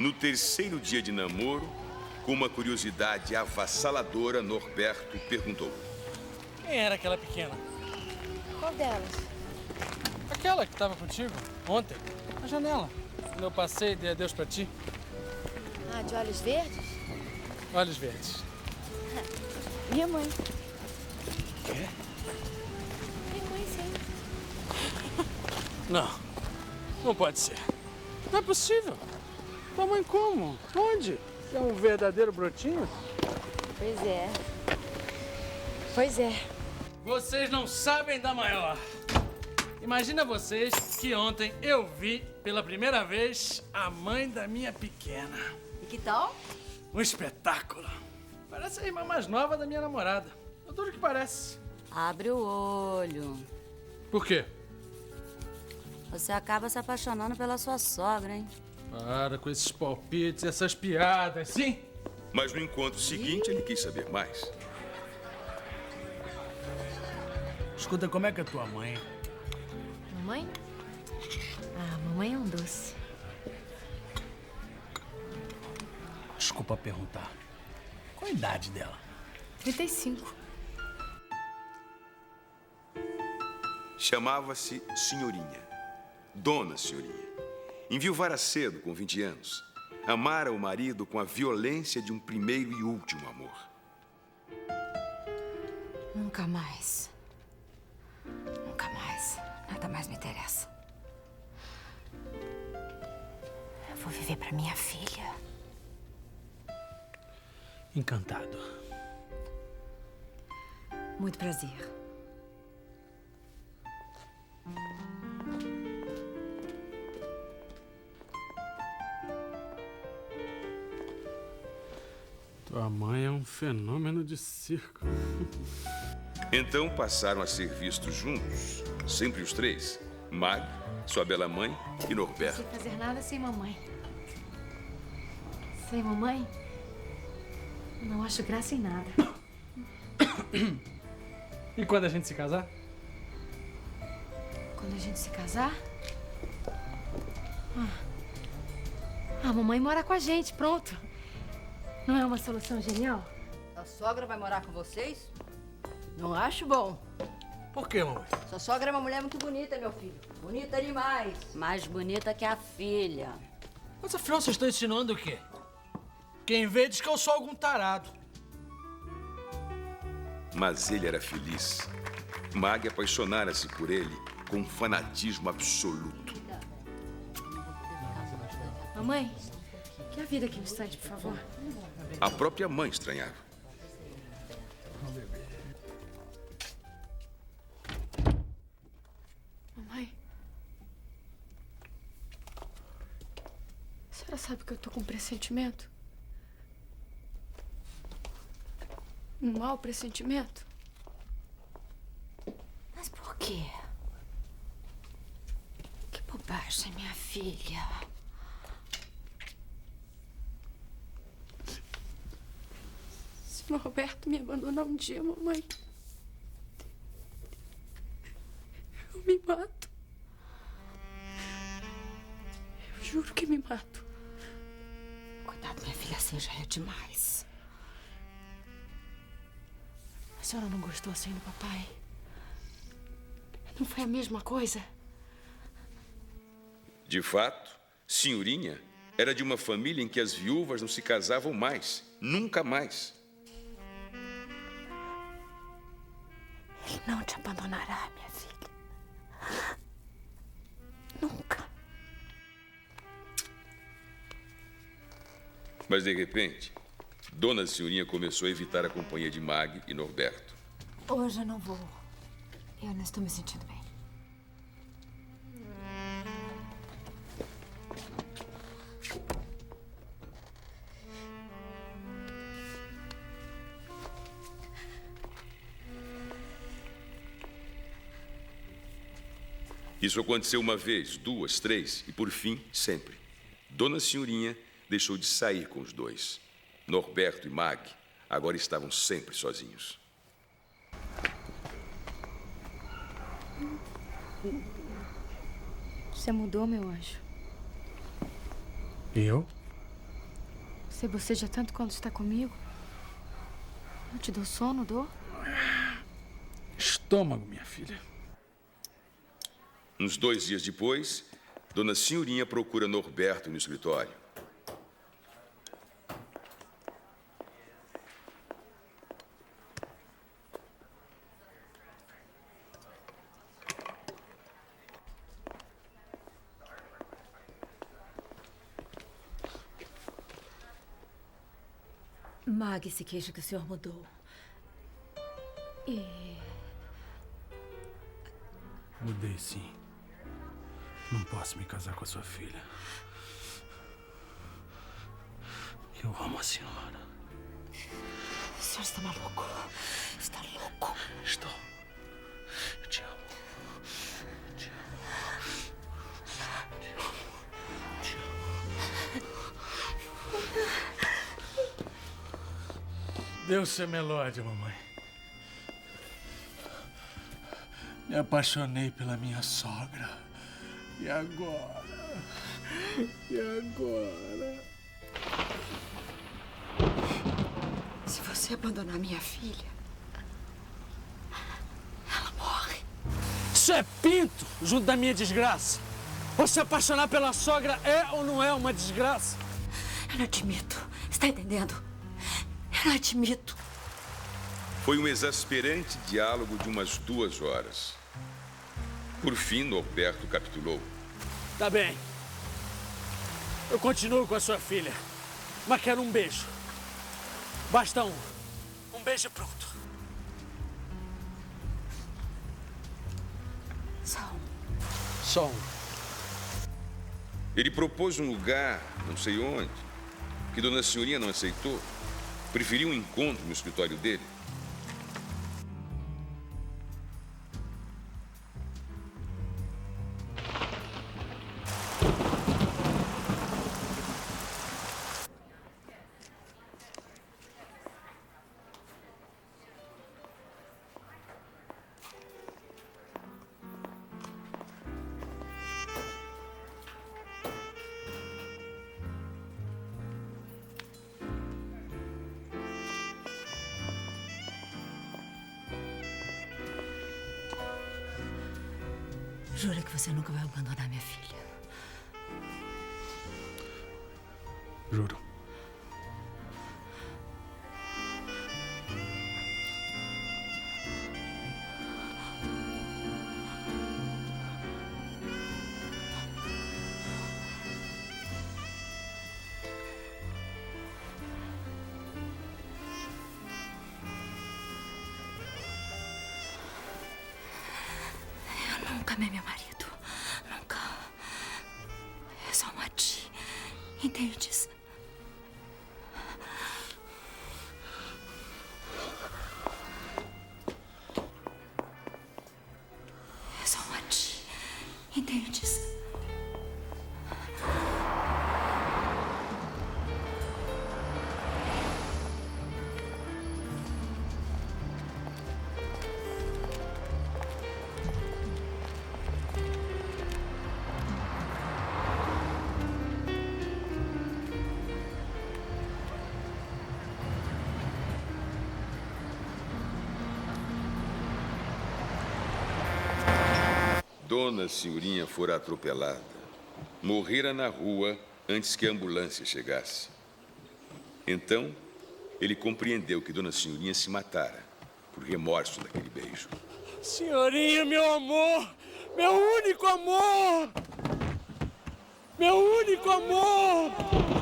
No terceiro dia de namoro, com uma curiosidade avassaladora, Norberto perguntou: Quem era aquela pequena? Qual delas? Aquela que estava contigo ontem, na janela. Quando eu passei e dei adeus pra ti. Ah, de olhos verdes? Olhos verdes. Minha mãe. Quê? Minha mãe, sim. Não, não pode ser. Não é possível. Tua mãe como? Onde? É um verdadeiro brotinho? Pois é. Pois é. Vocês não sabem da maior. Imagina vocês que ontem eu vi pela primeira vez a mãe da minha pequena. E que tal? Um espetáculo. Parece a irmã mais nova da minha namorada. É tudo que parece. Abre o olho. Por quê? Você acaba se apaixonando pela sua sogra, hein? Para com esses palpites, essas piadas, sim? Mas no encontro seguinte, ele quis saber mais. Escuta, como é que é tua mãe? Mamãe? Ah, mamãe é um doce. Desculpa perguntar. Qual a idade dela? 35. Chamava-se Senhorinha. Dona Senhorinha. Enviuvara cedo, com 20 anos. Amara o marido com a violência de um primeiro e último amor. Nunca mais. Nunca mais. Nada mais me interessa. Eu vou viver pra minha filha. Encantado. Muito prazer. Tua mãe é um fenômeno de circo. Então passaram a ser vistos juntos, sempre os três: Mag, sua bela mãe e Norberto. Sem fazer nada sem mamãe. Sem mamãe? Não acho graça em nada. E quando a gente se casar? Quando a gente se casar? Ah, a mamãe mora com a gente, pronto. Não é uma solução genial? A sogra vai morar com vocês? Não acho bom. Por quê, mamãe? Sua sogra é uma mulher muito bonita, meu filho. Bonita demais. Mais bonita que a filha. Mas afinal vocês estão ensinando o quê? Quem vê diz que eu sou algum tarado. Mas ele era feliz. Mag apaixonara-se por ele com um fanatismo absoluto. Mamãe, quer vir aqui um instante, por favor? A própria mãe estranhava. Mamãe. A senhora sabe que eu tô com um pressentimento? Um mau pressentimento? Mas por quê? Que bobagem, minha filha. Se o Roberto me abandonar um dia, mamãe. Eu me mato. Eu juro que me mato. Cuidado, minha filha, assim já é demais. A senhora não gostou assim do papai? Não foi a mesma coisa? De fato, Senhorinha era de uma família em que as viúvas não se casavam mais, nunca mais. Não te abandonará, minha filha. Nunca. Mas de repente, Dona Senhorinha começou a evitar a companhia de Mag e Norberto. Hoje eu não vou. Eu não estou me sentindo bem. Isso aconteceu uma vez, duas, três e, por fim, sempre. Dona Senhorinha deixou de sair com os dois. Norberto e Mag agora estavam sempre sozinhos. Você mudou, meu anjo. Eu? Você boceja tanto quando está comigo? Eu te dou sono, dou? Estômago, minha filha. Uns dois dias depois, Dona Senhorinha procura Norberto no escritório. Mag se queixa que o senhor mudou. E. Mudei sim. Não posso me casar com a sua filha. Eu amo a senhora. O senhor está maluco. Está louco. Estou. Eu te amo. Te amo. Te amo. Te amo. Deus ser melódia, mamãe. Me apaixonei pela minha sogra. E agora? E agora? Se você abandonar minha filha, ela morre. Isso é pinto junto da minha desgraça. Você apaixonar pela sogra é ou não é uma desgraça? Eu não admito. Está entendendo? Eu não admito. Foi um exasperante diálogo de umas duas horas. Por fim, Norberto capitulou. Tá bem. Eu continuo com a sua filha. Mas quero um beijo. Basta um. Um beijo e pronto. Só um. Só um. Ele propôs um lugar, não sei onde, que Dona Senhorinha não aceitou. Preferiu um encontro no escritório dele. Jura que você nunca vai abandonar minha filha. Juro. Amei meu marido. Nunca. Eu só amo a ti. Entendes? Dona Senhorinha fora atropelada. Morrera na rua antes que a ambulância chegasse. Então, ele compreendeu que Dona Senhorinha se matara por remorso daquele beijo. Senhorinha, meu amor! Meu único amor! Meu único amor!